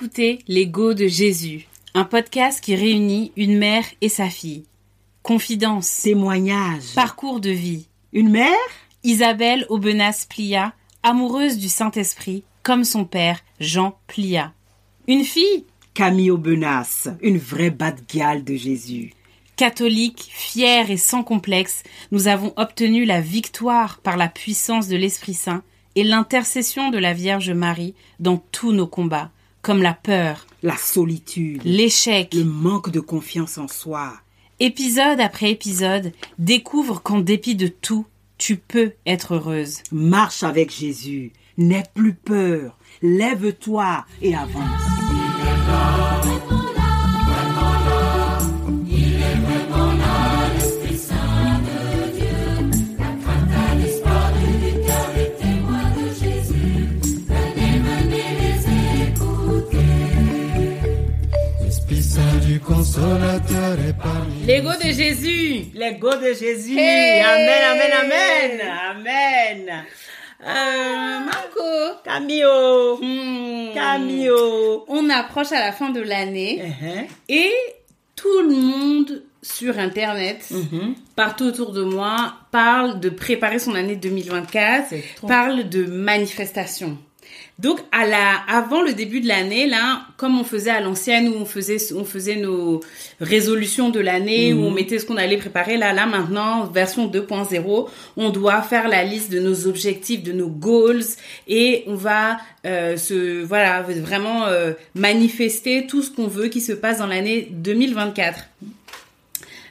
écoutez Les Go de Jésus, un podcast qui réunit une mère et sa fille. Confidence, Témoignage. parcours de vie. Une mère? Isabelle Aubenas Plia, amoureuse du Saint-Esprit, comme son père, Jean Plia. Une fille? Camille Aubenas, une vraie bad-gale de Jésus. catholique, fière et sans complexe, nous avons obtenu la victoire par la puissance de l'Esprit Saint et l'intercession de la Vierge Marie dans tous nos combats, comme la peur, La solitude. l'échec, Le manque de confiance en soi. Épisode après épisode, découvre qu'en dépit de tout, tu peux être heureuse. Marche avec Jésus. N'aie plus peur. Lève-toi et avance. L'ego de Jésus Les go de Jésus. Hey Amen, amen, amen. Amen. euh, Marco Camille. Hmm. Camille. On approche à la fin de l'année Uh-huh. et tout le monde sur Internet, Mhm. partout autour de moi, parle de préparer son année 2024, C'est trop. parle de manifestation. Donc à la avant le début de l'année là, comme on faisait à l'ancienne où on faisait on faisait nos résolutions de l'année où on mettait ce qu'on allait préparer là là maintenant version 2.0, on doit faire la liste de nos objectifs, de nos goals et on va euh, se voilà vraiment euh, manifester tout ce qu'on veut qui se passe dans l'année 2024.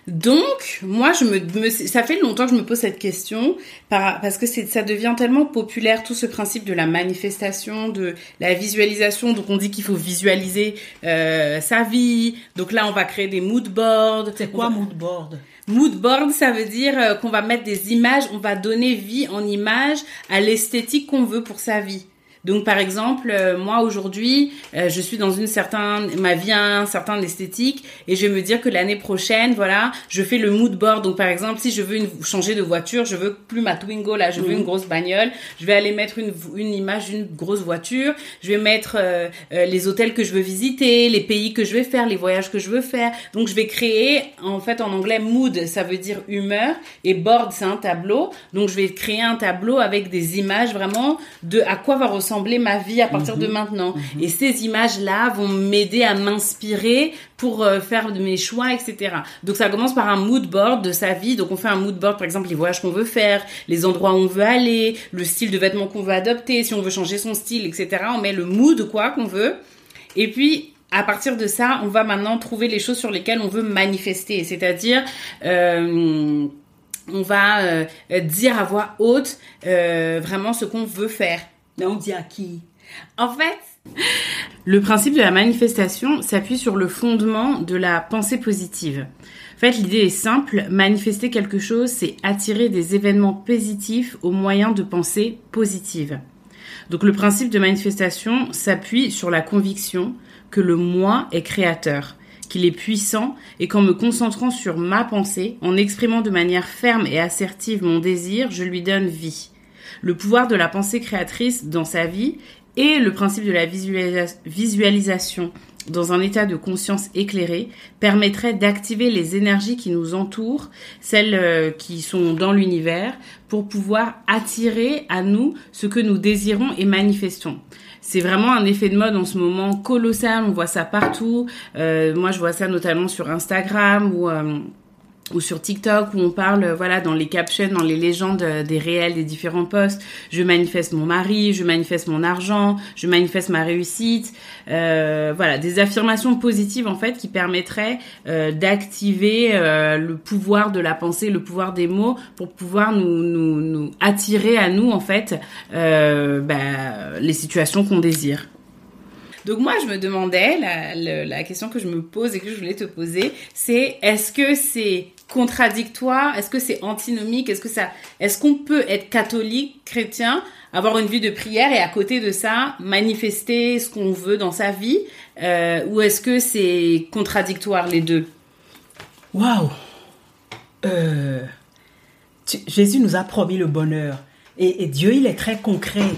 Donc, moi, je me, me- ça fait longtemps que je me pose cette question par- parce que ça devient tellement populaire tout ce principe de la manifestation, de la visualisation. Donc, on dit qu'il faut visualiser euh, sa vie. Donc là, on va créer des mood boards. C'est quoi va- mood board? Mood board, ça veut dire euh, qu'on va mettre des images, on va donner vie en images à l'esthétique qu'on veut pour sa vie. Donc par exemple, euh, moi aujourd'hui, euh, je suis dans une certaine ma vie a un certain esthétique et je vais me dire que l'année prochaine, voilà, je fais le mood board. Donc par exemple, si je veux une, changer de voiture, je veux plus ma Twingo là, je veux une grosse bagnole, je vais aller mettre une une image d'une grosse voiture, je vais mettre euh, euh, les hôtels que je veux visiter, les pays que je vais faire, les voyages que je veux faire. Donc je vais créer en fait en anglais mood, ça veut dire humeur et board c'est un tableau. Donc je vais créer un tableau avec des images vraiment de à quoi va ressembler ma vie à partir de maintenant. Et ces images là vont m'aider à m'inspirer pour euh, faire de mes choix, etc. Donc ça commence par un mood board de sa vie. Donc on fait un mood board par exemple les voyages qu'on veut faire, les endroits où on veut aller, le style de vêtements qu'on veut adopter, si on veut changer son style, etc. On met le mood quoi qu'on veut. Et puis, à partir de ça, on va maintenant trouver les choses sur lesquelles on veut manifester. C'est-à-dire, euh, on va euh, dire à voix haute euh, vraiment ce qu'on veut faire. On dit à qui? En fait, le principe de la manifestation s'appuie sur le fondement de la pensée positive. En fait, l'idée est simple, manifester quelque chose, c'est attirer des événements positifs au moyen de pensées positives. Donc le principe de manifestation s'appuie sur la conviction que le moi est créateur, qu'il est puissant et qu'en me concentrant sur ma pensée, en exprimant de manière ferme et assertive mon désir, je lui donne vie. Le pouvoir de la pensée créatrice dans sa vie et le principe de la visualisa- visualisation dans un état de conscience éclairé permettrait d'activer les énergies qui nous entourent, celles euh, qui sont dans l'univers, pour pouvoir attirer à nous ce que nous désirons et manifestons. C'est vraiment un effet de mode en ce moment colossal, on voit ça partout. Euh, moi, je vois ça notamment sur Instagram ou euh, ou sur TikTok où on parle, euh, voilà, dans les captions, dans les légendes euh, des réels des différents posts. Je manifeste mon mari, je manifeste mon argent, je manifeste ma réussite. Euh, voilà, des affirmations positives en fait qui permettraient d'activer le pouvoir de la pensée, le pouvoir des mots pour pouvoir nous, attirer à nous en fait bah, les situations qu'on désire. Donc moi, je me demandais, la question que je me pose et que je voulais te poser, c'est est-ce que c'est contradictoire? Est-ce que c'est antinomique? Est-ce que ça, est-ce qu'on peut être catholique, chrétien, avoir une vie de prière et à côté de ça manifester ce qu'on veut dans sa vie, euh, ou est-ce que c'est contradictoire les deux? Waouh! Euh, Jésus nous a promis le bonheur. Et, et Dieu, il est très concret.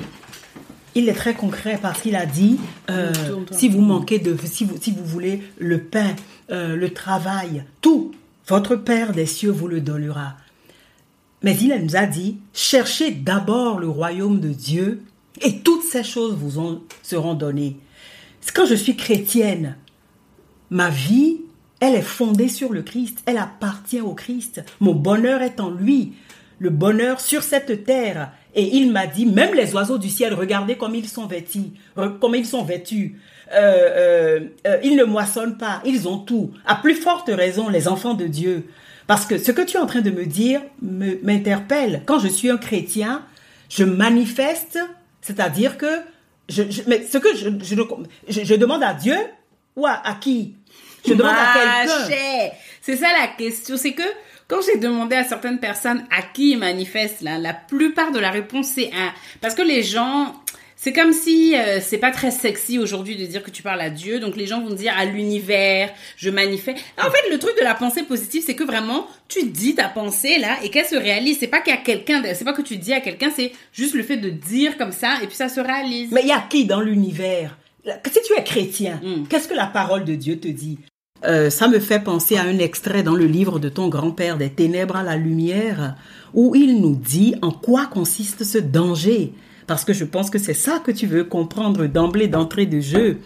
Il est très concret parce qu'il a dit, euh, si vous manquez de, si vous, si vous voulez le pain, euh, le travail, tout, votre Père des cieux vous le donnera. Mais il nous a dit, cherchez d'abord le royaume de Dieu et toutes ces choses vous en seront données. Quand je suis chrétienne, Ma vie, elle est fondée sur le Christ, elle appartient au Christ. Mon bonheur est en lui, le bonheur sur cette terre. Et il m'a dit, même les oiseaux du ciel, regardez comme ils sont vêtus, comme ils sont vêtus. Euh, euh, euh, ils ne moissonnent pas, ils ont tout. À plus forte raison, les enfants de Dieu. Parce que ce que tu es en train de me dire m'interpelle. Quand je suis un chrétien, je manifeste, c'est-à-dire que je, je- mais ce que je, je, demande à Dieu ou à, à qui? Je demande à quelqu'un. C'est ça la question. C'est que quand j'ai demandé à certaines personnes à qui ils manifestent, là, la plupart de la réponse c'est un. Parce que les gens, c'est comme si euh, c'est pas très sexy aujourd'hui de dire que tu parles à Dieu. Donc les gens vont dire à l'univers, je manifeste. En fait, le truc de la pensée positive, c'est que vraiment tu dis ta pensée là et qu'elle se réalise. C'est pas qu'il y a quelqu'un, c'est pas que tu dis à quelqu'un, c'est juste le fait de dire comme ça et puis ça se réalise. Mais il y a qui dans l'univers? Si tu es chrétien, Mm. qu'est-ce que la parole de Dieu te dit? Euh, ça me fait penser à un extrait dans le livre de ton grand-père des ténèbres à la lumière, où il nous dit en quoi consiste ce danger. Parce que je pense que c'est ça que tu veux comprendre d'emblée, d'entrée de jeu.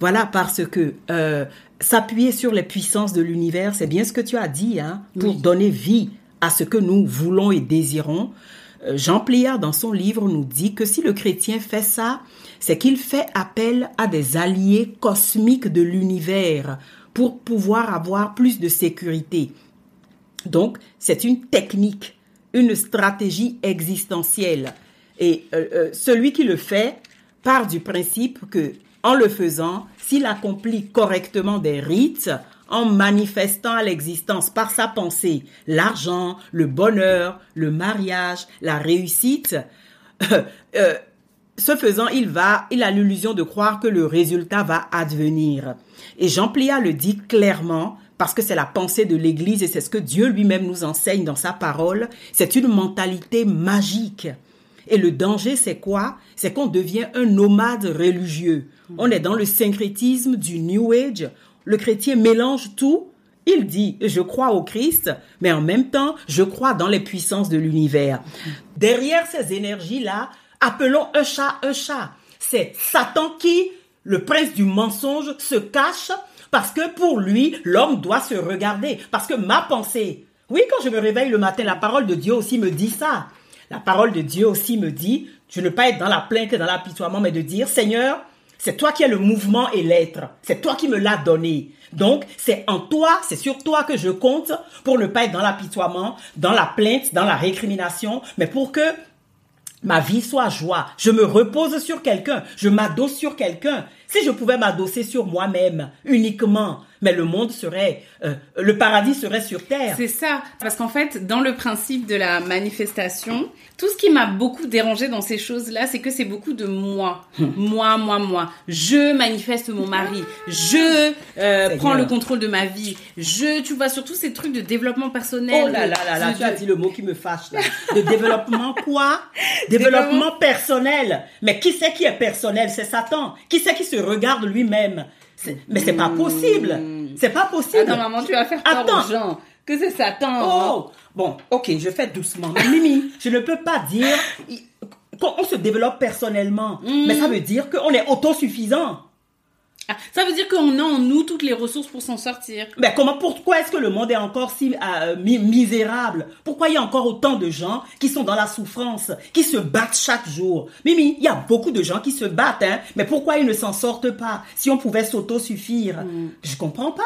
Voilà, parce que euh, s'appuyer sur les puissances de l'univers, c'est bien ce que tu as dit, hein, pour donner vie à ce que nous voulons et désirons. Euh, Jean Pliard, dans son livre, nous dit que si le chrétien fait ça, c'est qu'il fait appel à des alliés cosmiques de l'univers pour pouvoir avoir plus de sécurité. Donc, c'est une technique, une stratégie existentielle. Et euh, euh, celui qui le fait part du principe que, en le faisant, s'il accomplit correctement des rites, en manifestant à l'existence par sa pensée l'argent, le bonheur, le mariage, la réussite, euh, ce faisant, il va, il a l'illusion de croire que le résultat va advenir. Et Jean Plia le dit clairement, parce que c'est la pensée de l'Église et c'est ce que Dieu lui-même nous enseigne dans sa parole. C'est une mentalité magique. Et le danger, c'est quoi? C'est qu'on devient un nomade religieux. On est dans le syncrétisme du New Age. Le chrétien mélange tout. Il dit, je crois au Christ, mais en même temps, je crois dans les puissances de l'univers. Derrière ces énergies-là, appelons un chat un chat. C'est Satan qui, le prince du mensonge, se cache parce que pour lui, l'homme doit se regarder. Parce que ma pensée, oui, quand je me réveille le matin, la parole de Dieu aussi me dit ça. La parole de Dieu aussi me dit, je ne pas être dans la plainte et dans l'apitoiement, mais de dire, Seigneur, c'est toi qui as le mouvement et l'être. C'est toi qui me l'as donné. Donc, c'est en toi, c'est sur toi que je compte pour ne pas être dans l'apitoiement, dans la plainte, dans la récrimination, mais pour que ma vie soit joie. Je me repose sur quelqu'un, je m'adosse sur quelqu'un. Si je pouvais m'adosser sur moi-même uniquement, mais le monde serait, euh, le paradis serait sur terre. C'est ça, parce qu'en fait, dans le principe de la manifestation, tout ce qui m'a beaucoup dérangé dans ces choses-là, c'est que c'est beaucoup de moi, Hmm. moi, moi, moi. Je manifeste mon mari, je euh, prends le contrôle de ma vie, je, tu vois, surtout ces trucs de développement personnel. Oh là là là là, tu as dit le mot qui me fâche là. De développement quoi? Développement personnel. Mais qui c'est qui est personnel? C'est Satan. Qui c'est qui se regarde lui-même? Mais c'est pas possible. C'est pas possible. Attends, maman, tu vas faire peur Attends. aux gens. Que c'est Satan. hein. Oh Bon, ok, je fais doucement. Mais Mimi, je ne peux pas dire qu'on se développe personnellement. Mm. Mais ça veut dire qu'on est autosuffisant. Ah, ça veut dire qu'on a en nous toutes les ressources pour s'en sortir. Mais comment, pourquoi est-ce que le monde est encore si euh, mi- misérable? Pourquoi il y a encore autant de gens qui sont dans la souffrance, qui se battent chaque jour? Mimi, il y a beaucoup de gens qui se battent, hein, mais pourquoi ils ne s'en sortent pas? Si on pouvait s'autosuffire, je comprends pas.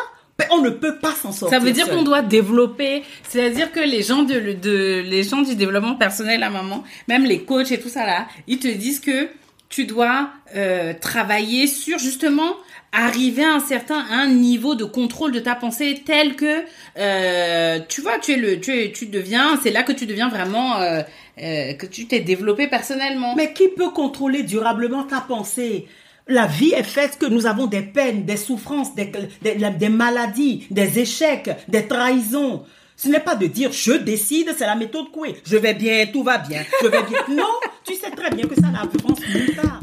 On ne peut pas s'en sortir. Ça veut dire qu'on doit développer, c'est-à-dire que les gens de, de les gens du développement personnel à maman, même les coachs et tout ça là, ils te disent que tu dois euh, travailler sur justement arriver à un certain niveau de contrôle de ta pensée tel que euh, tu vois tu es le tu es, tu deviens c'est là que tu deviens vraiment euh, que tu t'es développé personnellement Mais qui peut contrôler durablement ta pensée? La vie est faite que nous avons des peines, des souffrances, des maladies, des échecs, des trahisons. Ce n'est pas de dire je décide, c'est la méthode Coué. Je vais bien, tout va bien. Je vais bien. Non, tu sais très bien que ça n'avance nulle part.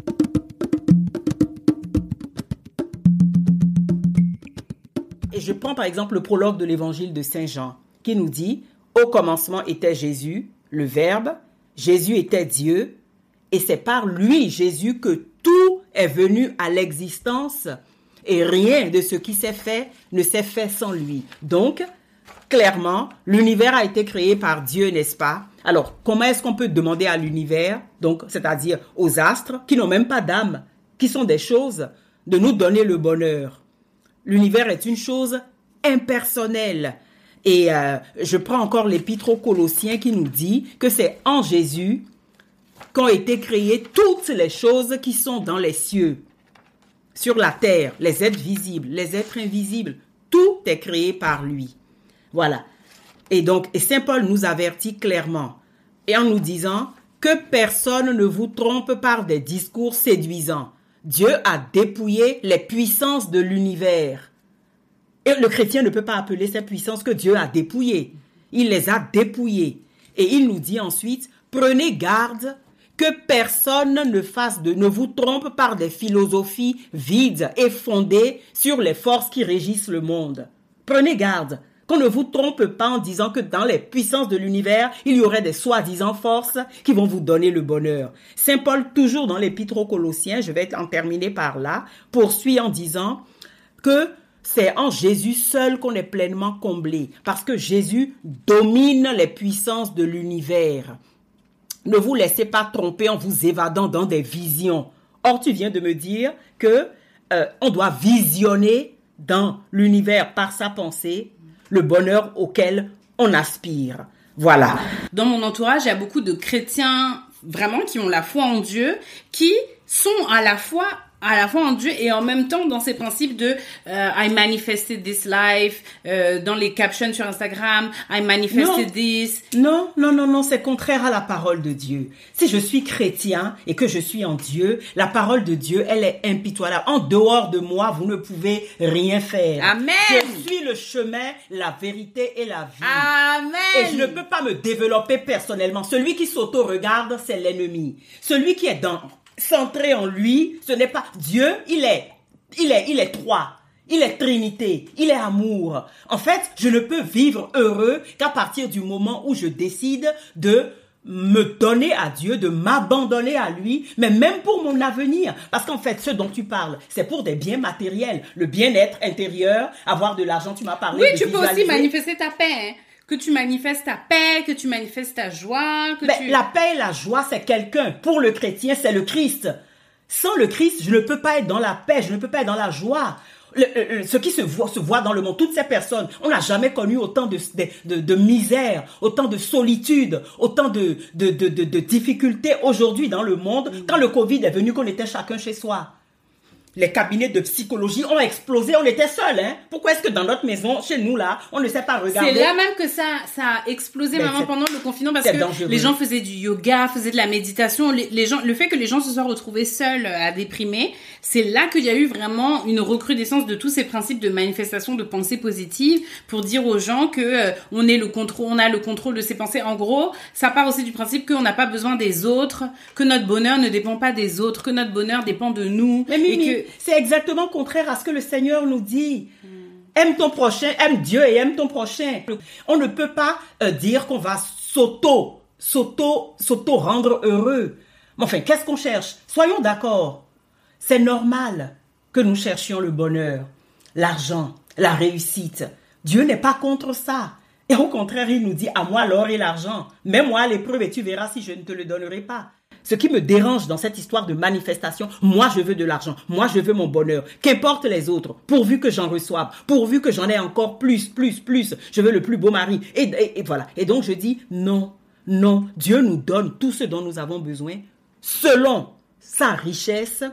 Et je prends par exemple le prologue de l'évangile de Saint Jean qui nous dit Au commencement était Jésus, le Verbe, Jésus était Dieu, et c'est par lui, Jésus, que tout est venu à l'existence, et rien de ce qui s'est fait ne s'est fait sans lui. Donc, clairement, l'univers a été créé par Dieu, n'est-ce pas? Alors, comment est-ce qu'on peut demander à l'univers, donc, c'est-à-dire aux astres, qui n'ont même pas d'âme, qui sont des choses, de nous donner le bonheur? L'univers est une chose impersonnelle. Et euh, je prends encore l'épître aux Colossiens qui nous dit que c'est en Jésus qu'ont été créées toutes les choses qui sont dans les cieux, sur la terre, les êtres visibles, les êtres invisibles. Tout est créé par lui. Voilà. Et donc, Saint Paul nous avertit clairement, et en nous disant que personne ne vous trompe par des discours séduisants. Dieu a dépouillé les puissances de l'univers. Et le chrétien ne peut pas appeler ces puissances que Dieu a dépouillées. Il les a dépouillées. Et il nous dit ensuite, prenez garde que personne ne fasse de, ne vous trompe par des philosophies vides et fondées sur les forces qui régissent le monde. Prenez garde qu'on ne vous trompe pas en disant que dans les puissances de l'univers, il y aurait des soi-disant forces qui vont vous donner le bonheur. Saint Paul, toujours dans l'épître aux Colossiens, je vais en terminer par là, poursuit en disant que c'est en Jésus seul qu'on est pleinement comblé, parce que Jésus domine les puissances de l'univers. Ne vous laissez pas tromper en vous évadant dans des visions. Or, tu viens de me dire que euh, on doit visionner dans l'univers par sa pensée le bonheur auquel on aspire. Voilà. Dans mon entourage, il y a beaucoup de chrétiens vraiment qui ont la foi en Dieu, qui sont à la fois à la fois en Dieu et en même temps dans ces principes de euh, I manifested this life euh, dans les captions sur Instagram I manifested Non. this Non, non, non, non, c'est contraire à la parole de Dieu. Si je suis chrétien et que je suis en Dieu, la parole de Dieu, elle est impitoyable. En dehors de moi, vous ne pouvez rien faire. Amen. Je suis le chemin, la vérité et la vie. Amen Et je ne peux pas me développer personnellement. Celui qui s'auto-regarde, c'est l'ennemi. Celui qui est dans, centré en lui, ce n'est pas Dieu, il est, il est, il est trois. Il est Trinité, il est amour. En fait, je ne peux vivre heureux qu'à partir du moment où je décide de me donner à Dieu, de m'abandonner à lui, mais même pour mon avenir. Parce qu'en fait, ce dont tu parles, c'est pour des biens matériels, le bien-être intérieur, avoir de l'argent, tu m'as parlé Oui, de tu peux aussi manifester ta paix. hein. Que tu manifestes ta paix, que tu manifestes ta joie, que Ben, tu... La paix et la joie, c'est quelqu'un. Pour le chrétien, c'est le Christ. Sans le Christ, je ne peux pas être dans la paix, je ne peux pas être dans la joie. Le- le- le- ce qui se voit, se voit dans le monde, toutes ces personnes, on n'a jamais connu autant de, de, de- de misère, autant de solitude, autant de, de, de, de- de difficultés aujourd'hui dans le monde. Quand le Covid est venu, qu'on était chacun chez soi. Les cabinets de psychologie ont explosé, on était seuls. Hein? Pourquoi est-ce que dans notre maison, chez nous là, on ne sait pas regarder C'est là même que ça, ça a explosé c'est- pendant le confinement parce c'est que dangereux. les gens faisaient du yoga, faisaient de la méditation. Les, les gens, le fait que les gens se soient retrouvés seuls euh, à déprimer, c'est là qu'il y a eu vraiment une recrudescence de tous ces principes de manifestation de pensée positive pour dire aux gens que euh, on est le contrôle, on a le contrôle de ses pensées. En gros, ça part aussi du principe qu'on n'a pas besoin des autres, que notre bonheur ne dépend pas des autres, que notre bonheur dépend de nous. Mais Mimi, et que c'est exactement contraire à ce que le Seigneur nous dit. Aime ton prochain, aime Dieu et aime ton prochain. On ne peut pas euh, dire qu'on va s'auto, s'auto, s'auto rendre heureux. Mais enfin, qu'est-ce qu'on cherche? Soyons d'accord. C'est normal que nous cherchions le bonheur, l'argent, la réussite. Dieu n'est pas contre ça. Et au contraire, il nous dit, à moi l'or et l'argent. Mets-moi à l'épreuve et tu verras si je ne te le donnerai pas. Ce qui me dérange dans cette histoire de manifestation, moi je veux de l'argent, moi je veux mon bonheur, qu'importe les autres, pourvu que j'en reçoive, pourvu que j'en ai encore plus, plus, plus, je veux le plus beau mari. Et, voilà. Et donc je dis non, non, Dieu nous donne tout ce dont nous avons besoin selon sa richesse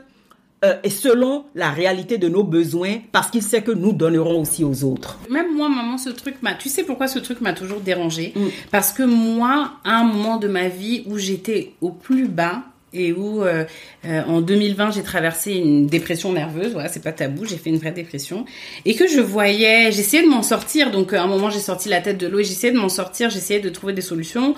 euh, et selon la réalité de nos besoins, parce qu'il sait que nous donnerons aussi aux autres. Même moi, maman, ce truc m'a. Tu sais pourquoi ce truc m'a toujours dérangé Mm. Parce que moi, à un moment de ma vie où j'étais au plus bas et où euh, euh, en 2020 j'ai traversé une dépression nerveuse, voilà, c'est pas tabou, j'ai fait une vraie dépression et que je voyais, j'essayais de m'en sortir. Donc euh, à un moment j'ai sorti la tête de l'eau et j'essayais de m'en sortir, j'essayais de trouver des solutions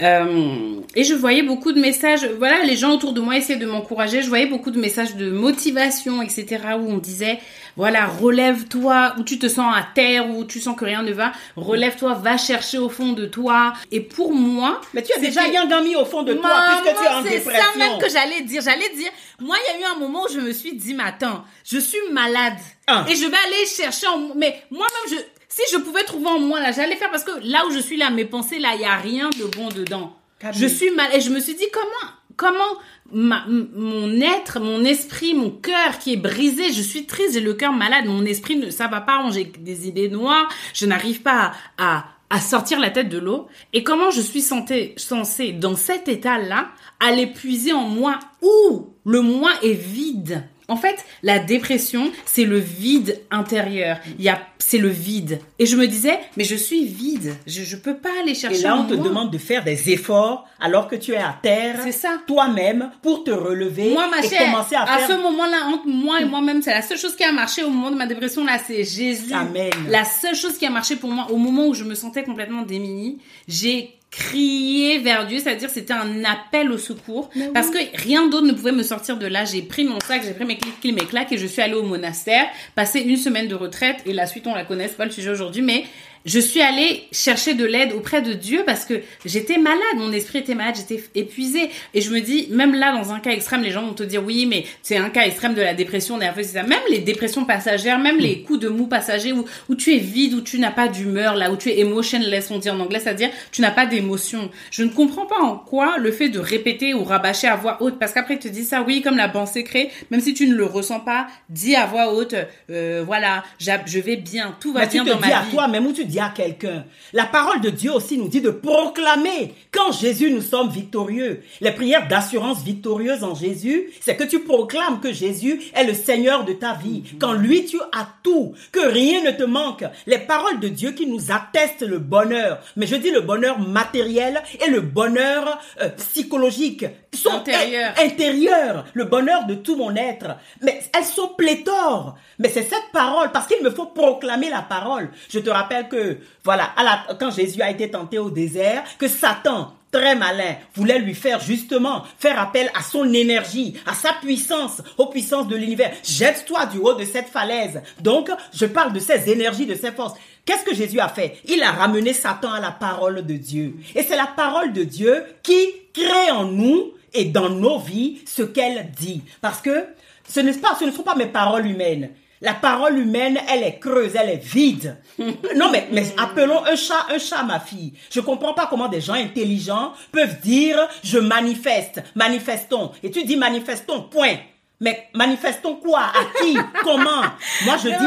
et je voyais beaucoup de messages. Voilà, les gens autour de moi essayaient de m'encourager. Je voyais beaucoup de messages de motivation, etc. où on disait voilà, relève-toi, où tu te sens à terre, où tu sens que rien ne va, relève-toi, va chercher au fond de toi. Et pour moi, Mais tu as déjà c'était- Yangami au fond de toi, Maman, puisque tu es en c'est dépression. ça même que j'allais dire. J'allais dire, moi, il y a eu un moment où je me suis dit, mais attends, je suis malade. Ah. Et je vais aller chercher en mais moi-même, je, si je pouvais trouver en moi, là, j'allais faire parce que là où je suis là, mes pensées, là, il y a rien de bon dedans. Camille. Je suis mal, et je me suis dit, comment, comment mon être, mon esprit, mon cœur qui est brisé, je suis triste, j'ai le cœur malade, mon esprit ne, ça va pas, j'ai des idées noires, je n'arrive pas à, sortir la tête de l'eau. Et comment je suis censée, censée dans cet état-là, aller puiser en moi où le moi est vide. En fait, la dépression, c'est le vide intérieur. Il y a, c'est le vide. Et je me disais, mais je suis vide. Je, je peux pas aller chercher Et là, on te moi. demande de faire des efforts alors que tu es à terre, C'est ça. toi-même, pour te relever Moi, ma et chère, commencer à, à, faire. ce moment-là, entre moi et moi-même, c'est la seule chose qui a marché au moment de ma dépression, là, c'est Jésus. Amen. La seule chose qui a marché pour moi, au moment où je me sentais complètement démunie, j'ai crié vers Dieu, c'est-à-dire c'était un appel au secours, parce que rien d'autre ne pouvait me sortir de là. J'ai pris mon sac, j'ai pris mes clics, mes claques et je suis allée au monastère, passer une semaine de retraite. Et la suite on la connaît, c'est pas le sujet aujourd'hui, mais je suis allée chercher de l'aide auprès de Dieu parce que j'étais malade, mon esprit était malade, j'étais épuisée. Et je me dis, même là, dans un cas extrême, les gens vont te dire, oui, mais c'est un cas extrême de la dépression nerveuse, c'est ça. Même les dépressions passagères, même les coups de mou passagers où, où tu es vide, où tu n'as pas d'humeur, là, où tu es emotionless, on dit en anglais, c'est-à-dire tu n'as pas d'émotion. Je ne comprends pas en quoi le fait de répéter ou rabâcher à voix haute, parce qu'après, ils te disent ça, oui, comme la pensée crée, même si tu ne le ressens pas, dis à voix haute, euh, voilà, je vais bien, tout va tu bien te dans dis ma à vie. tu dis à quelqu'un. La parole de Dieu aussi nous dit de proclamer qu'en Jésus nous sommes victorieux. Les prières d'assurance victorieuse en Jésus, c'est que tu proclames que Jésus est le Seigneur de ta vie. Qu'en lui tu as tout, que rien ne te manque. Les paroles de Dieu qui nous attestent le bonheur. Mais je dis le bonheur matériel et le bonheur euh, psychologique. Sont Intérieur. in- intérieur, le bonheur de tout mon être. Mais elles sont pléthores. Mais c'est cette parole, parce qu'il me faut proclamer la parole. Je te rappelle que, voilà, à quand Jésus a été tenté au désert, que Satan, très malin, voulait lui faire justement faire appel à son énergie, à sa puissance, aux puissances de l'univers. Jette-toi du haut de cette falaise. Donc, je parle de ces énergies, de ces forces. Qu'est-ce que Jésus a fait? Il a ramené Satan à la parole de Dieu. Et c'est la parole de Dieu qui crée en nous et dans nos vies ce qu'elle dit. Parce que ce, n'est pas, ce ne sont pas mes paroles humaines. La parole humaine, elle est creuse, elle est vide. Non, mais, mais appelons un chat un chat, ma fille. Je comprends pas comment des gens intelligents peuvent dire je manifeste, manifestons. Et tu dis manifestons, point. Mais manifestons quoi? À qui? Comment? Moi, je Mais dis.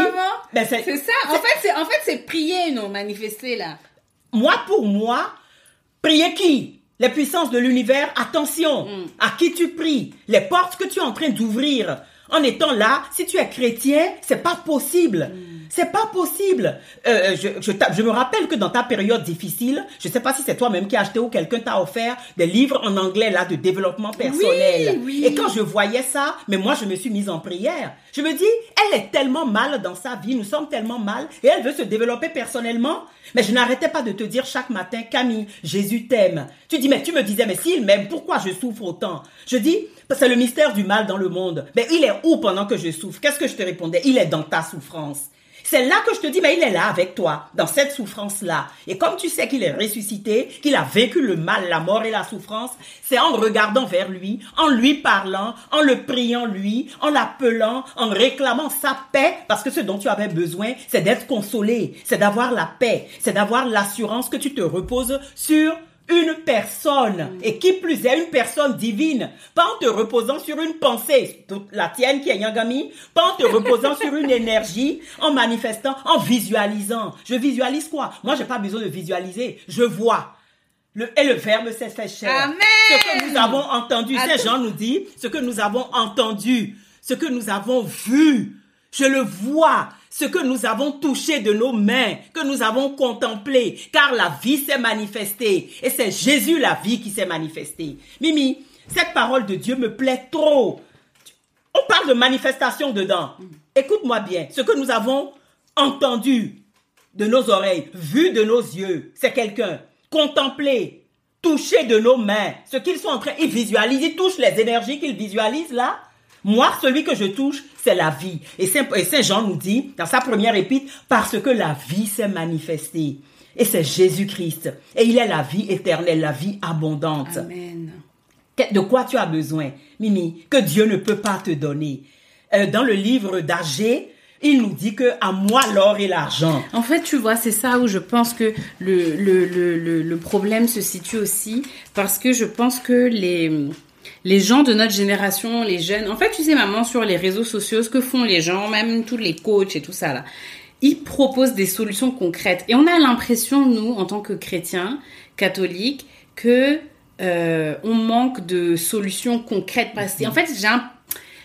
ben, c'est ça. En fait, c'est en fait c'est prier, non, manifester là. moi, pour moi, prier qui? Les puissances de l'univers, attention, Mm. à qui tu pries? Les portes que tu es en train d'ouvrir. En étant là, si tu es chrétien, c'est pas possible. Mm. C'est pas possible. Euh, je, je, me rappelle que dans ta période difficile, je sais pas si c'est toi-même qui as acheté ou quelqu'un t'a offert des livres en anglais là de développement personnel. oui. Et quand je voyais ça, mais moi je me suis mise en prière. Je me dis, elle est tellement mal dans sa vie, nous sommes tellement mal, et elle veut se développer personnellement. Mais je n'arrêtais pas de te dire chaque matin, Camille, Jésus t'aime. Tu dis, mais tu me disais, mais s'il m'aime, pourquoi je souffre autant? Je dis, c'est le mystère du mal dans le monde. Mais il est où pendant que je souffre? Qu'est-ce que je te répondais? Il est dans ta souffrance. C'est là que je te dis, mais il est là avec toi, dans cette souffrance-là. Et comme tu sais qu'il est ressuscité, qu'il a vaincu le mal, la mort et la souffrance, c'est en regardant vers lui, en lui parlant, en le priant lui, en l'appelant, en réclamant sa paix, parce que ce dont tu avais besoin, c'est d'être consolé, c'est d'avoir la paix, c'est d'avoir l'assurance que tu te reposes sur une personne, et qui plus est une personne divine, pas en te reposant sur une pensée, toute la tienne qui est Yangami, pas en te reposant sur une énergie, en manifestant, en visualisant. Je visualise quoi? Moi, j'ai pas besoin de visualiser, je vois. Le, et le Verbe s'est fait. Amen. Ce que nous avons entendu, Saint Attends. Jean nous dit, ce que nous avons entendu, ce que nous avons vu, je le vois, ce que nous avons touché de nos mains, que nous avons contemplé, car la vie s'est manifestée. Et c'est Jésus la vie qui s'est manifestée. Mimi, cette parole de Dieu me plaît trop. On parle de manifestation dedans. Écoute-moi bien, ce que nous avons entendu de nos oreilles, vu de nos yeux, c'est quelqu'un. Contemplé, touché de nos mains, ce qu'ils sont en train, ils visualisent, ils touchent les énergies qu'ils visualisent là. Moi, celui que je touche, c'est la vie. Et Saint, et Saint Jean nous dit, dans sa première épître, parce que la vie s'est manifestée. Et c'est Jésus-Christ. Et il est la vie éternelle, la vie abondante. Amen. De quoi tu as besoin, Mimi, que Dieu ne peut pas te donner? Euh, dans le livre d'Agé, il nous dit que à moi l'or et l'argent. En fait, tu vois, c'est ça où je pense que le, le, le, le, le problème se situe aussi, parce que je pense que les, les gens de notre génération, les jeunes, en fait, tu sais, maman, sur les réseaux sociaux, ce que font les gens, même tous les coachs et tout ça, là, ils proposent des solutions concrètes. Et on a l'impression, nous, en tant que chrétiens, catholiques, que euh, on manque de solutions concrètes. Parce que, en fait, j'ai un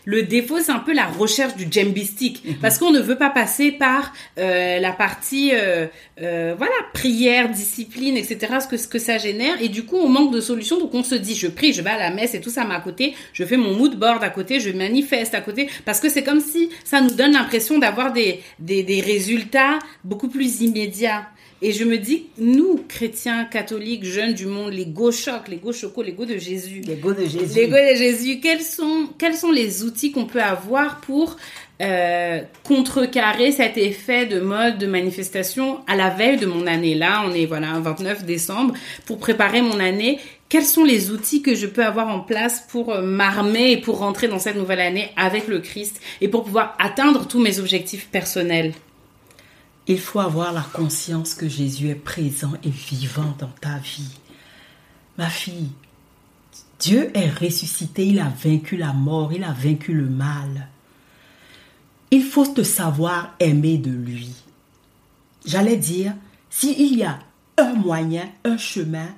le défaut, c'est un peu la recherche du djembistique, parce qu'on ne veut pas passer par euh, la partie, euh, euh, voilà, prière, discipline, etc., ce que, ce que ça génère, et du coup, on manque de solutions, donc on se dit, je prie, je vais à la messe et tout ça, mais à côté, je fais mon mood board à côté, je manifeste à côté, parce que c'est comme si ça nous donne l'impression d'avoir des, des, des résultats beaucoup plus immédiats. Et je me dis, nous, chrétiens, catholiques, jeunes du monde, les go chocs, les go chocos, les go de Jésus, L'ego de Jésus. L'ego de Jésus, quels sont, quels sont les outils qu'on peut avoir pour euh, contrecarrer cet effet de mode de manifestation à la veille de mon année? Là, on est voilà 29 décembre pour préparer mon année. Quels sont les outils que je peux avoir en place pour euh, m'armer et pour rentrer dans cette nouvelle année avec le Christ et pour pouvoir atteindre tous mes objectifs personnels? Il faut avoir la conscience que Jésus est présent et vivant dans ta vie. Ma fille, Dieu est ressuscité, il a vaincu la mort, il a vaincu le mal. Il faut te savoir aimer de lui. J'allais dire, s'il y a un moyen, un chemin,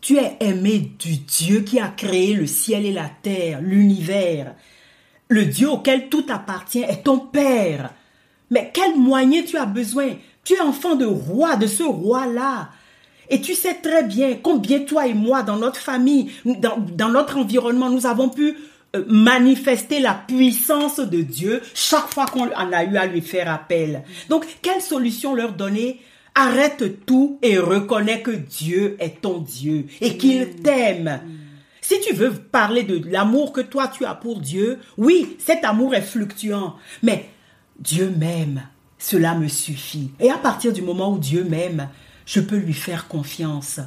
tu es aimé du Dieu qui a créé le ciel et la terre, l'univers. Le Dieu auquel tout appartient est ton Père. Mais quel moyen tu as besoin? Tu es enfant de roi, de ce roi-là. Et tu sais très bien combien toi et moi, dans notre famille, dans, dans notre environnement, nous avons pu euh, manifester la puissance de Dieu chaque fois qu'on en a eu à lui faire appel. Donc, quelle solution leur donner? Arrête tout et reconnais que Dieu est ton Dieu et qu'il t'aime. Si tu veux parler de l'amour que toi tu as pour Dieu, oui, cet amour est fluctuant, mais Dieu m'aime, cela me suffit. Et à partir du moment où Dieu m'aime, je peux lui faire confiance.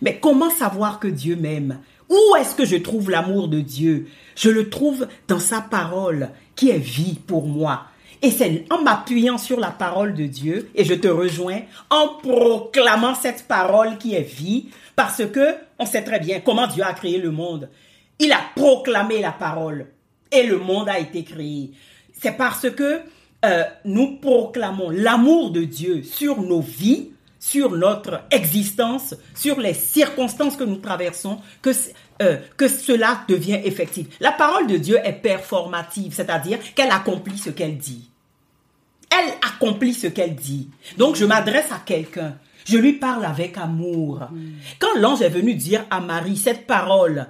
Mais comment savoir que Dieu m'aime? Où est-ce que je trouve l'amour de Dieu? Je le trouve dans sa parole, qui est vie pour moi. Et c'est en m'appuyant sur la parole de Dieu, et je te rejoins, en proclamant cette parole qui est vie, parce que on sait très bien comment Dieu a créé le monde. Il a proclamé la parole, et le monde a été créé. C'est parce que euh, nous proclamons l'amour de Dieu sur nos vies, sur notre existence, sur les circonstances que nous traversons, que, euh, que cela devient effectif. La parole de Dieu est performative, c'est-à-dire qu'elle accomplit ce qu'elle dit. Elle accomplit ce qu'elle dit. Donc je m'adresse à quelqu'un. Je lui parle avec amour. Quand l'ange est venu dire à Marie cette parole,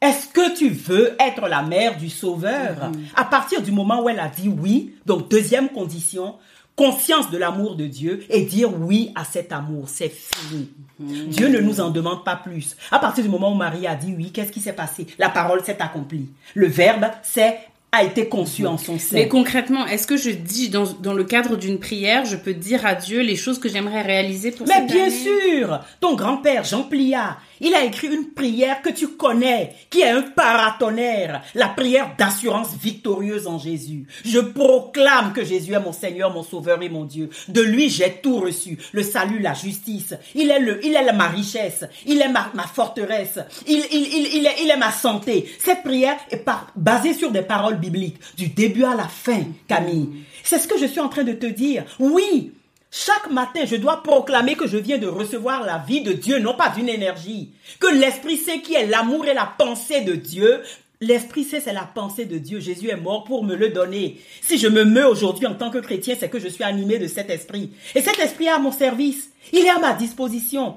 est-ce que tu veux être la mère du Sauveur? À partir du moment où elle a dit oui, donc deuxième condition, conscience de l'amour de Dieu et dire oui à cet amour, c'est fini. Dieu ne nous en demande pas plus. À partir du moment où Marie a dit oui, qu'est-ce qui s'est passé? La parole s'est accomplie. Le verbe s'est a été conçu en son sein. Mais concrètement, est-ce que je dis dans, dans le cadre d'une prière, je peux dire à Dieu les choses que j'aimerais réaliser pour Mais cette bien année? sûr, ton grand-père Jean Pliat, il a écrit une prière que tu connais, qui est un paratonnerre, la prière d'assurance victorieuse en Jésus. Je proclame que Jésus est mon Seigneur, mon Sauveur et mon Dieu. De lui, j'ai tout reçu, le salut, la justice. Il est le, il est ma richesse, il est ma, ma forteresse, il, il, il, il, est, il est ma santé. Cette prière est basée sur des paroles bibliques, du début à la fin, Camille. C'est ce que je suis en train de te dire. Oui, Chaque matin, je dois proclamer que je viens de recevoir la vie de Dieu, non pas d'une énergie. Que l'Esprit Saint qui est l'amour et la pensée de Dieu, l'Esprit Saint c'est la pensée de Dieu. Jésus est mort pour me le donner. Si je me meus aujourd'hui en tant que chrétien, c'est que je suis animé de cet esprit. Et cet esprit est à mon service. Il est à ma disposition.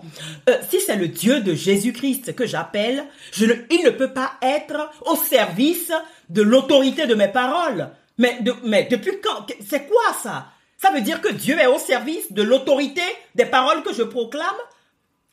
Euh, si c'est le Dieu de Jésus-Christ que j'appelle, il ne peut pas être au service de l'autorité de mes paroles. Mais depuis quand C'est quoi ça? Ça veut dire que Dieu est au service de l'autorité des paroles que je proclame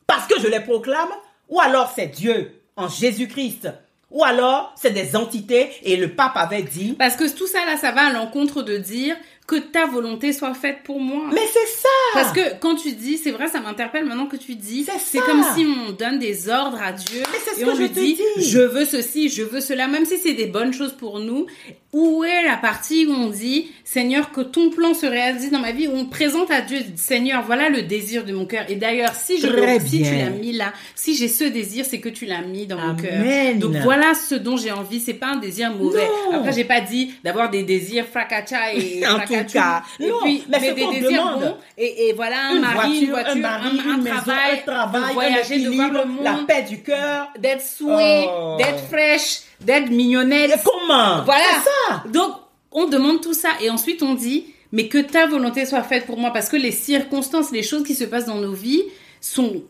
parce que je les proclame. Ou alors c'est Dieu en Jésus-Christ. Ou alors c'est des entités et le pape avait dit Parce que tout ça là, ça va à l'encontre de dire que ta volonté soit faite pour moi. Mais c'est ça Parce que quand tu dis, c'est vrai, ça m'interpelle maintenant que tu dis, C'est comme si on donne des ordres à Dieu Mais c'est ce et que on je lui dit, dis. je veux ceci, je veux cela, même si c'est des bonnes choses pour nous. Où est la partie où on dit, Seigneur, que ton plan se réalise dans ma vie, où on présente à Dieu, Seigneur, voilà le désir de mon cœur. Et d'ailleurs, si je Très si tu l'as mis là, si j'ai ce désir, c'est que tu l'as mis dans mon cœur. Donc voilà ce dont j'ai envie. C'est pas un désir mauvais. Non. Après, j'ai pas dit d'avoir des désirs fracacha et En cas, Et non, puis, mais mais, des désirs bons. Et, et voilà un une mari, une voiture, un mari, un, un une maison, travail, un travail, de voyager, un de voir le monde, la paix du cœur. d'être souhait, Oh. d'être fraîche, d'être mignonnette. Et comment? Voilà. Ça Donc, on demande tout ça et ensuite on dit, mais que ta volonté soit faite pour moi, parce que les circonstances, les choses qui se passent dans nos vies sont,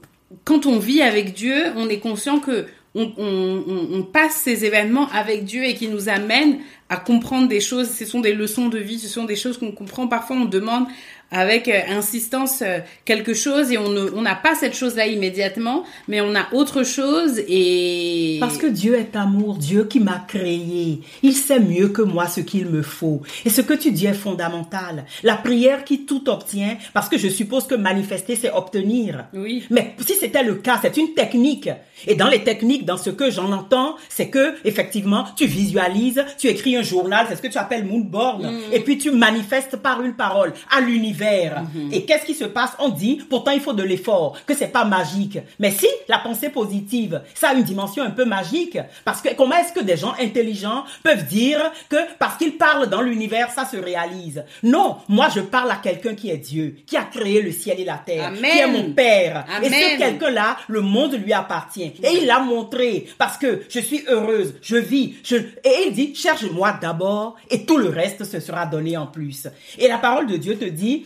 quand on vit avec Dieu, on est conscient que on, passe ces événements avec Dieu et qui nous amènent à comprendre des choses. Ce sont des leçons de vie, ce sont des choses qu'on comprend. Parfois, on demande avec euh, insistance euh, quelque chose et on ne- on n'a pas cette chose-là immédiatement, mais on a autre chose et Parce que Dieu est amour, Dieu qui m'a créé. Il sait mieux que moi ce qu'il me faut. Et ce que tu dis est fondamental. La prière qui tout obtient, parce que je suppose que manifester, c'est obtenir. Oui. Mais si c'était le cas, c'est une technique. Et dans les techniques, dans ce que j'en entends, c'est que, effectivement, tu visualises, tu écris un journal, c'est ce que tu appelles moonborn, et puis tu manifestes par une parole à l'univers. Et qu'est-ce qui se passe? On dit, pourtant il faut de l'effort, que c'est pas magique. Mais si la pensée positive, ça a une dimension un peu magique, parce que comment est-ce que des gens intelligents peuvent dire que parce qu'ils parlent dans l'univers, ça se réalise? Non, moi je parle à quelqu'un qui est Dieu, qui a créé le ciel et la terre, Amen. qui est mon Père. Et ce quelqu'un-là, le monde lui appartient. Et il l'a montré parce que je suis heureuse, je vis, je... et il dit, cherche-moi d'abord et tout le reste se sera donné en plus. Et la parole de Dieu te dit,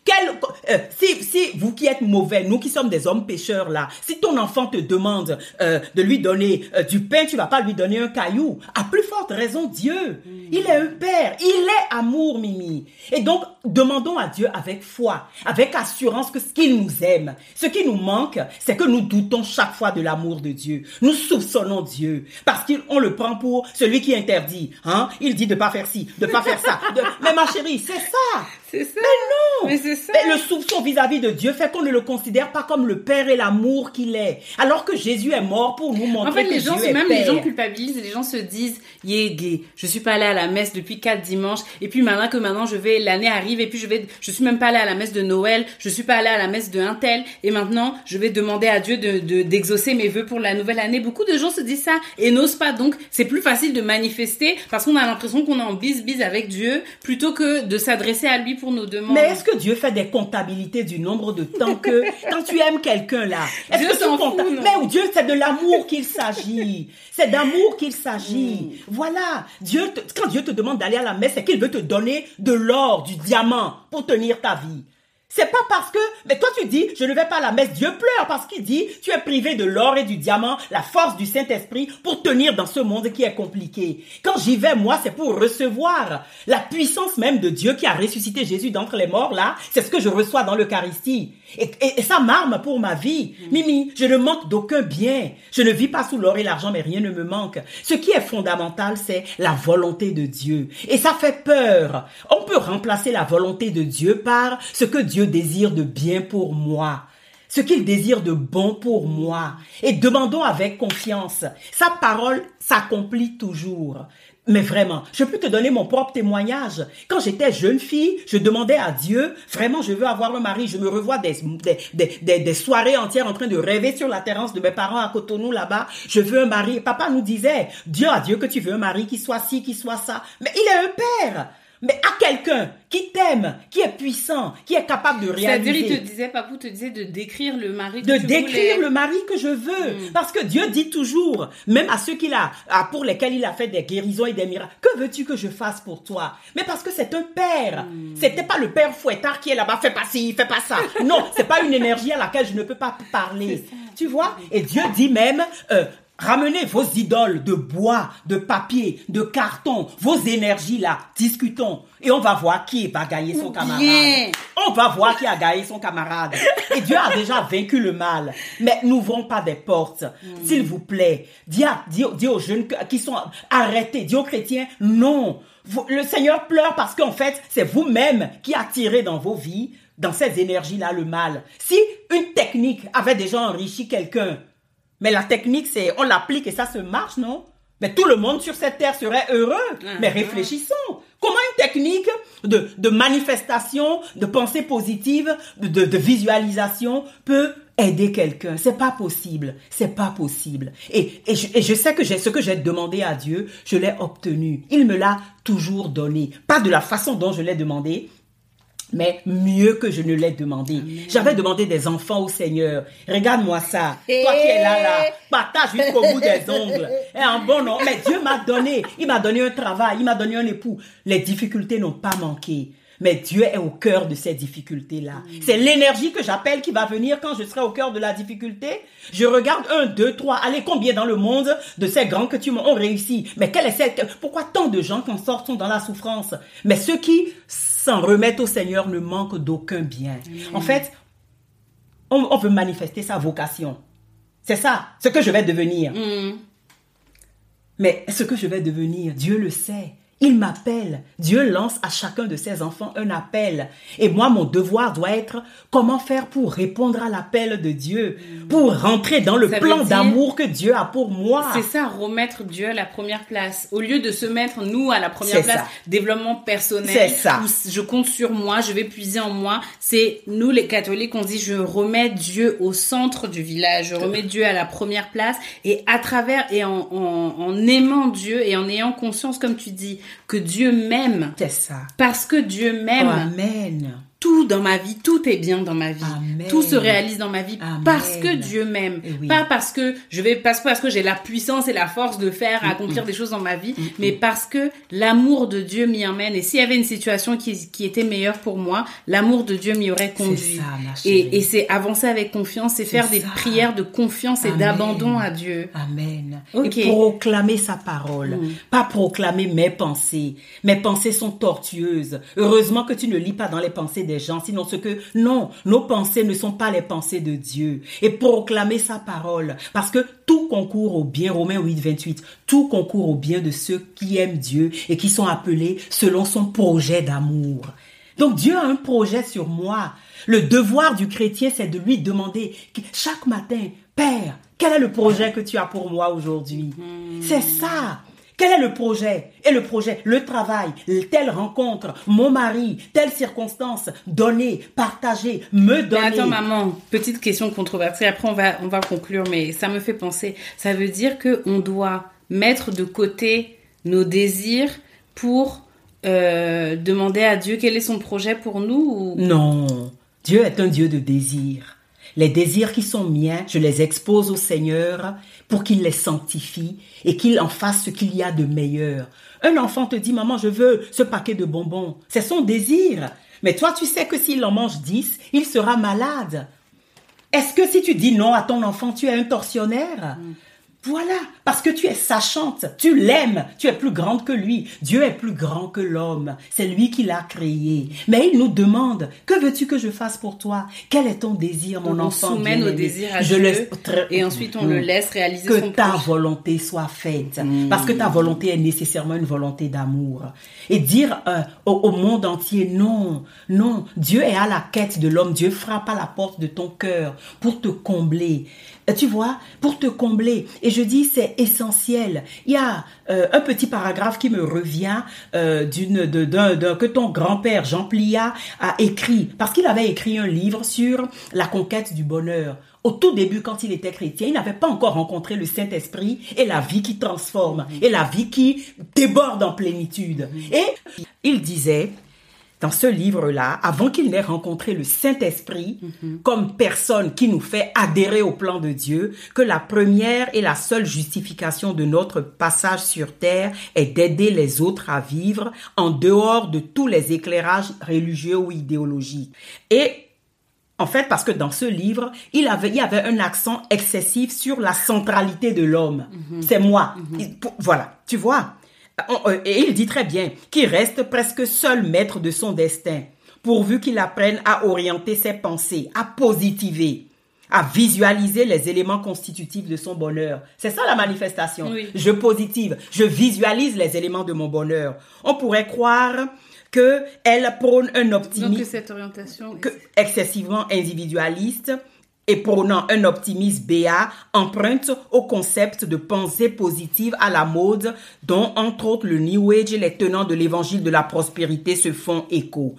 quel, euh, si, si vous qui êtes mauvais, nous qui sommes des hommes pécheurs là, si ton enfant te demande euh, de lui donner euh, du pain, tu vas pas lui donner un caillou. À plus forte raison, Dieu. Il est un père, il est amour, Mimi. Et donc, demandons à Dieu avec foi, avec assurance que ce qu'il nous aime. Ce qui nous manque, c'est que nous doutons chaque fois de l'amour de Dieu. Nous soupçonnons Dieu parce qu'on le prend pour celui qui interdit. Hein? Il dit de pas faire ci, de pas faire ça. de- Mais ma chérie, c'est ça. C'est ça. Mais non. Mais c'est ça. Le soupçon vis-à-vis de Dieu fait qu'on ne le considère pas comme le Père et l'amour qu'il est. Alors que Jésus est mort pour nous montrer En fait, que les gens, Dieu c'est est même Père. les gens culpabilisent, les gens se disent, yeah, gay, je suis pas allée à la messe depuis quatre dimanches, et puis maintenant que maintenant je vais, l'année arrive, et puis je vais, je suis même pas allée à la messe de Noël, je suis pas allée à la messe de un tel, et maintenant je vais demander à Dieu de, de- d'exaucer mes vœux pour la nouvelle année. Beaucoup de gens se disent ça et n'osent pas, donc c'est plus facile de manifester parce qu'on a l'impression qu'on est en bise-bise avec Dieu plutôt que de s'adresser à lui pour nos demandes. Mais est-ce que Dieu fait des comptabilités du nombre de temps que quand tu aimes quelqu'un là, est-ce que tu comptes? Mais Dieu, c'est de l'amour qu'il s'agit. C'est d'amour qu'il s'agit. Hmm. Voilà. Dieu, te- quand Dieu te demande d'aller à la messe, c'est qu'il veut te donner de l'or, du diamant pour tenir ta vie. C'est pas parce que, mais toi tu dis, je ne vais pas à la messe, Dieu pleure parce qu'il dit, tu es privé de l'or et du diamant, la force du Saint-Esprit pour tenir dans ce monde qui est compliqué. Quand j'y vais, moi, c'est pour recevoir la puissance même de Dieu qui a ressuscité Jésus d'entre les morts, là, c'est ce que je reçois dans l'Eucharistie. Et, et- et ça m'arme pour ma vie. Mimi, je ne manque d'aucun bien. Je ne vis pas sous l'or et l'argent, mais rien ne me manque. Ce qui est fondamental, c'est la volonté de Dieu. Et ça fait peur. On peut remplacer la volonté de Dieu par ce que Dieu désire de bien pour moi ce qu'il désire de bon pour moi. Et demandons avec confiance. Sa parole s'accomplit toujours. Mais vraiment, je peux te donner mon propre témoignage. Quand j'étais jeune fille, je demandais à Dieu, vraiment, je veux avoir un mari. Je me revois des, des, des, soirées entières en train de rêver sur la terrasse de mes parents à Cotonou là-bas. Je veux un mari. Papa nous disait, Dieu a Dieu que tu veux un mari qui soit ci, qui soit ça. Mais il est un père. Mais à quelqu'un qui t'aime, qui est puissant, qui est capable de C'est-à-dire, réaliser. il te disait, Papou te disait de décrire le mari que de tu décrire voulais. le mari que je veux. Mm. Parce que Dieu dit toujours, même à ceux qu'il a, pour lesquels il a fait des guérisons et des miracles, que veux-tu que je fasse pour toi? Mais parce que c'est un père. Mm. C'était pas le père fouettard qui est là-bas, fais pas ci, fais pas ça. Non, c'est pas une énergie à laquelle je ne peux pas parler. Tu vois? Et Dieu dit même, euh, Ramenez vos idoles de bois, de papier, de carton, vos énergies là, discutons. Et on va voir qui va gagner son camarade. On va voir qui a gagné son camarade. Et Dieu a déjà vaincu le mal. Mais n'ouvrons pas des portes. S'il vous plaît, dis, à- dis aux- dis aux jeunes qui sont arrêtés, dis aux chrétiens, non. Le Seigneur pleure parce qu'en fait, c'est vous-même qui attirez dans vos vies, dans ces énergies-là, le mal. Si une technique avait déjà enrichi quelqu'un, mais la technique, c'est, on l'applique et ça se marche, non? Mais tout le monde sur cette terre serait heureux. Mais réfléchissons. Comment une technique de, de manifestation, de pensée positive, de, de, de visualisation peut aider quelqu'un? C'est pas possible. C'est pas possible. Et, et, je, et je sais que j'ai ce que j'ai demandé à Dieu, je l'ai obtenu. Il me l'a toujours donné. Pas de la façon dont je l'ai demandé, mais mieux que je ne l'ai demandé. J'avais demandé des enfants au Seigneur. Regarde-moi ça. Toi qui es là, là, partage jusqu'au bout des ongles. Et un bon nom. Mais Dieu m'a donné. Il m'a donné un travail. Il m'a donné un époux. Les difficultés n'ont pas manqué. Mais Dieu est au cœur de ces difficultés-là. C'est l'énergie que j'appelle qui va venir quand je serai au cœur de la difficulté. Je regarde un, deux, trois. Allez, combien dans le monde de ces grands que tu m'as ont réussi? Mais quelle est cette, pourquoi tant de gens qui en sortent sont dans la souffrance? Mais ceux qui s'en remettent au Seigneur ne manquent d'aucun bien. En fait, on, on veut manifester sa vocation. C'est ça, ce que je vais devenir. Mm. Mais ce que je vais devenir, Dieu le sait. Il m'appelle. Dieu lance à chacun de ses enfants un appel. Et moi, mon devoir doit être comment faire pour répondre à l'appel de Dieu, pour rentrer dans le Ça plan d'amour que Dieu a pour moi. C'est ça, remettre Dieu à la première place. Au lieu de se mettre, nous, à la première place, ça. développement personnel. C'est ça. où je compte sur moi, je vais puiser en moi. C'est, nous, les catholiques, on dit, je remets Dieu au centre du village. Je remets Dieu à la première place. Et à travers, et en, en, en aimant Dieu et en ayant conscience, comme tu dis, que Dieu m'aime. C'est ça. Parce que Dieu m'aime. Amen. Tout dans ma vie, tout est bien dans ma vie. Amen. Tout se réalise dans ma vie Amen. parce que Dieu m'aime. Eh oui. Pas parce que je vais, pas parce que j'ai la puissance et la force de faire, accomplir des choses dans ma vie, mais parce que l'amour de Dieu m'y emmène. Et s'il y avait une situation qui, qui était meilleure pour moi, l'amour de Dieu m'y aurait conduit. ça, et et c'est avancer avec confiance, c'est faire des prières de confiance et d'abandon à Dieu. Amen. Ok. Et proclamer sa parole. Mm. Pas proclamer mes pensées. Mes pensées sont tortueuses. Heureusement que tu ne lis pas dans les pensées gens, sinon ce que, non, nos pensées ne sont pas les pensées de Dieu. Et proclamer sa parole. Parce que tout concourt au bien, Romains 8, 28, tout concourt au bien de ceux qui aiment Dieu et qui sont appelés selon son projet d'amour. Donc Dieu a un projet sur moi. Le devoir du chrétien, c'est de lui demander que- chaque matin, Père, quel est le projet que tu as pour moi aujourd'hui? C'est ça. Quel est le projet? Et le projet, le travail, telle rencontre, mon mari, telle circonstance, donner, partager, me Mais donner. attends maman, petite question controversée. Après on va on va conclure, mais ça me fait penser. Ça veut dire que on doit mettre de côté nos désirs pour euh, demander à Dieu quel est son projet pour nous. Ou... Non, Dieu est un Dieu de désir. Les désirs qui sont miens, je les expose au Seigneur pour qu'il les sanctifie et qu'il en fasse ce qu'il y a de meilleur. Un enfant te dit, maman, je veux ce paquet de bonbons. C'est son désir. Mais toi, tu sais que s'il en mange dix, il sera malade. Est-ce que si tu dis non à ton enfant, tu es un tortionnaire? Voilà, parce que tu es sachante, tu l'aimes, tu es plus grande que lui. Dieu est plus grand que l'homme, c'est lui qui l'a créé. Mais il nous demande, que veux-tu que je fasse pour toi? Quel est ton désir, mon on enfant soumène à Je Dieu et ensuite on le laisse réaliser que son ta projet. volonté soit faite. Parce que ta volonté est nécessairement une volonté d'amour. Et dire euh, au, au monde entier, non, non, Dieu est à la quête de l'homme. Dieu frappe à la porte de ton cœur pour te combler. Euh, Tu vois, pour te combler. Et je dis, c'est essentiel. Il y a euh, un petit paragraphe qui me revient euh, que ton grand-père Jean Plia a écrit parce qu'il avait écrit un livre sur la conquête du bonheur. au tout début, quand il était chrétien, il n'avait pas encore rencontré le Saint-Esprit et la vie qui transforme, et la vie qui déborde en plénitude. Et il disait, dans ce livre-là, avant qu'il n'ait rencontré le Saint-Esprit comme personne qui nous fait adhérer au plan de Dieu, que la première et la seule justification de notre passage sur terre est d'aider les autres à vivre en dehors de tous les éclairages religieux ou idéologiques. Et en fait, parce que dans ce livre, il, avait, il y avait un accent excessif sur la centralité de l'homme. C'est moi. Pour- Voilà, tu vois? On- euh, Et il dit très bien qu'il reste presque seul maître de son destin, pourvu qu'il apprenne à orienter ses pensées, à positiver, à visualiser les éléments constitutifs de son bonheur. C'est ça la manifestation. Oui. Je positive, je visualise les éléments de mon bonheur. On pourrait croire que elle prône un optimisme cette orientation... que excessivement individualiste prônant un optimisme béat emprunte au concept de pensée positive à la mode dont entre autres le New Age et les tenants de l'évangile de la prospérité se font écho.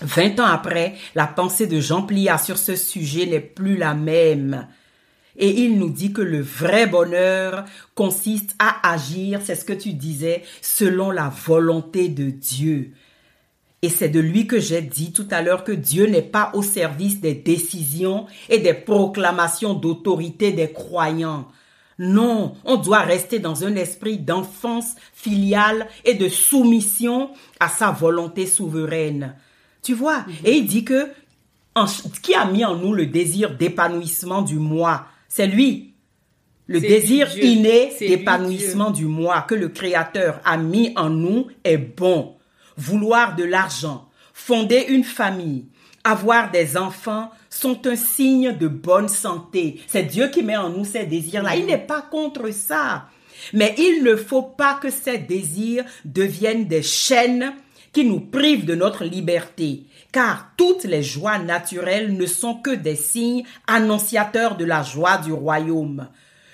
Vingt ans après, la pensée de Jean Plia sur ce sujet n'est plus la même. Et il nous dit que le vrai bonheur consiste à agir, c'est ce que tu disais, selon la volonté de Dieu. Et c'est de lui que j'ai dit tout à l'heure que Dieu n'est pas au service des décisions et des proclamations d'autorité des croyants. Non, on doit rester dans un esprit d'enfance filiale et de soumission à sa volonté souveraine. Tu vois Et il dit que en- qui a mis en nous le désir d'épanouissement du moi? C'est lui. Le désir lui, inné d'épanouissement du moi que le Créateur a mis en nous est bon. Vouloir de l'argent, fonder une famille, avoir des enfants sont un signe de bonne santé. C'est Dieu qui met en nous ces désirs-là. Il n'est pas contre ça. Mais il ne faut pas que ces désirs deviennent des chaînes qui nous privent de notre liberté, car toutes les joies naturelles ne sont que des signes annonciateurs de la joie du royaume.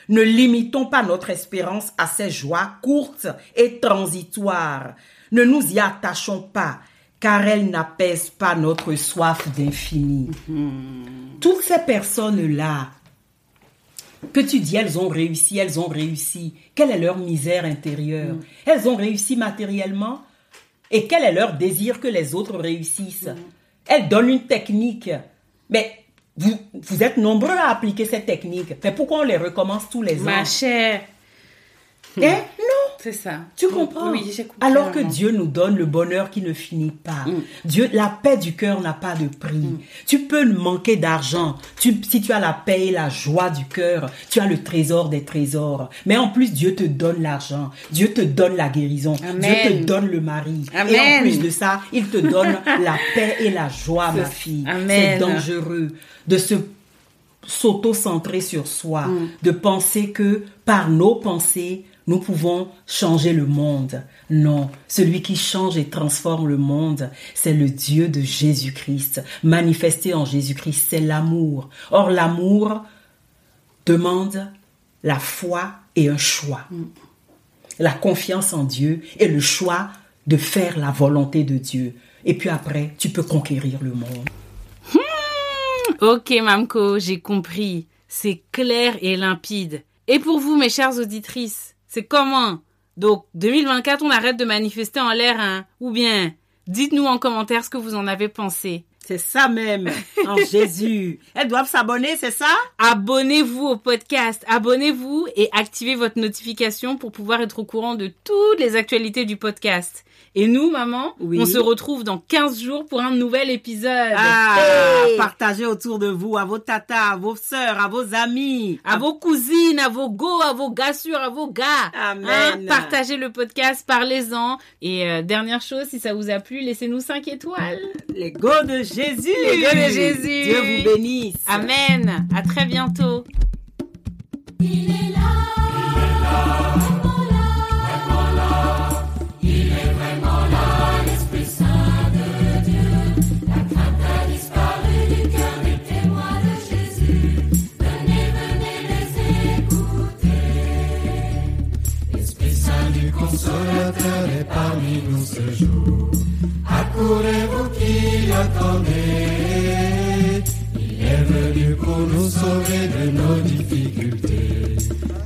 Ne limitons pas notre espérance à ces joies courtes et transitoires. Ne nous y attachons pas, car elles n'apaisent pas notre soif d'infini. Toutes ces personnes-là, que tu dis, elles ont réussi, elles ont réussi. Quelle est leur misère intérieure? Elles ont réussi matériellement? Et quel est leur désir que les autres réussissent? Elles donnent une technique. Mais vous, vous êtes nombreux à appliquer cette technique. Mais pourquoi on les recommence tous les ans? Ma chère, Eh non c'est ça. tu comprends Oui, j'ai compris. Alors que. Dieu nous donne le bonheur qui ne finit pas. Mm. Dieu, la paix du cœur n'a pas de prix. Tu peux manquer d'argent. Tu, si tu as la paix et la joie du cœur, tu as le trésor des trésors. Mais en plus, Dieu te donne l'argent. Dieu te donne la guérison. Amen. Dieu te donne le mari. Et en plus de ça, il te donne la paix et la joie, ma fille. C'est dangereux de se s'auto-centrer sur soi, Mm. de penser que par nos pensées, nous pouvons changer le monde. Non, celui qui change et transforme le monde, c'est le Dieu de Jésus-Christ. Manifesté en Jésus-Christ, c'est l'amour. Or, l'amour demande la foi et un choix. La confiance en Dieu et le choix de faire la volonté de Dieu. Et puis après, tu peux conquérir le monde. Ok, Mamko, j'ai compris. C'est clair et limpide. Et pour vous, mes chères auditrices, c'est comment? Donc, 2024, on arrête de manifester en l'air, hein? Ou bien, dites-nous en commentaire ce que vous en avez pensé. C'est ça même, en Jésus. Elles doivent s'abonner, c'est ça? Abonnez-vous au podcast, abonnez-vous et activez votre notification pour pouvoir être au courant de toutes les actualités du podcast. Et nous, maman, Oui. on se retrouve dans 15 jours pour un nouvel épisode. Ah, Hey partagez autour de vous, à vos tatas, à vos sœurs, à vos amis. à vos cousines, à vos go, à vos gars sûrs, à vos gars. Amen. Hein, partagez le podcast, parlez-en. Et euh, dernière chose, si ça vous a plu, laissez-nous 5 étoiles. Les go de Jésus. Les go de Jésus. Dieu vous bénisse. Amen. À très bientôt. Consolateur est parmi nous ce jour. Accourez-vous qui attendez. Il est venu pour nous sauver de nos difficultés.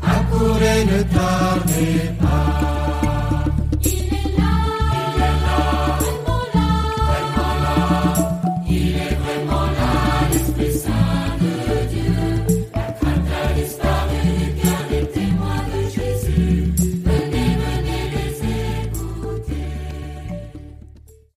Accourez, ne tardez